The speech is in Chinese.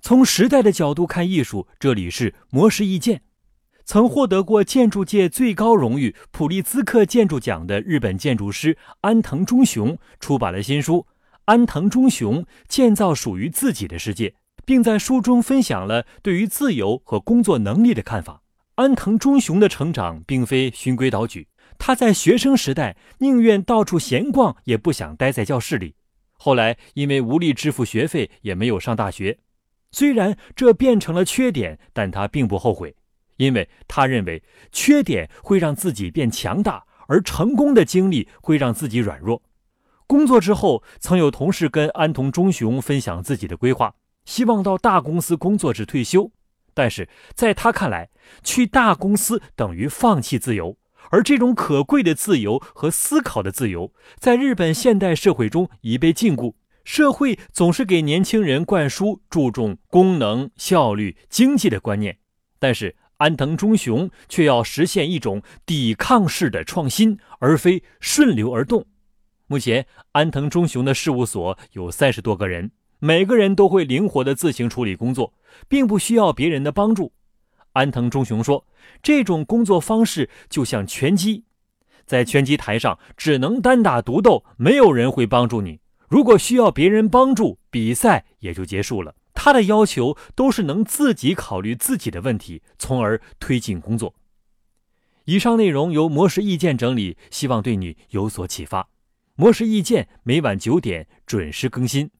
从时代的角度看艺术，这里是魔石意见。曾获得过建筑界最高荣誉普利兹克建筑奖的日本建筑师安藤忠雄出版了新书《安藤忠雄建造属于自己的世界》，并在书中分享了对于自由和工作能力的看法。安藤忠雄的成长并非循规蹈矩，他在学生时代宁愿到处闲逛，也不想待在教室里。后来因为无力支付学费，也没有上大学。虽然这变成了缺点，但他并不后悔，因为他认为缺点会让自己变强大，而成功的经历会让自己软弱。工作之后，曾有同事跟安藤忠雄分享自己的规划，希望到大公司工作至退休。但是在他看来，去大公司等于放弃自由，而这种可贵的自由和思考的自由，在日本现代社会中已被禁锢。社会总是给年轻人灌输注重功能、效率、经济的观念，但是安藤忠雄却要实现一种抵抗式的创新，而非顺流而动。目前，安藤忠雄的事务所有三十多个人，每个人都会灵活地自行处理工作，并不需要别人的帮助。安藤忠雄说：“这种工作方式就像拳击，在拳击台上只能单打独斗，没有人会帮助你。”如果需要别人帮助，比赛也就结束了。他的要求都是能自己考虑自己的问题，从而推进工作。以上内容由魔石意见整理，希望对你有所启发。魔石意见每晚九点准时更新。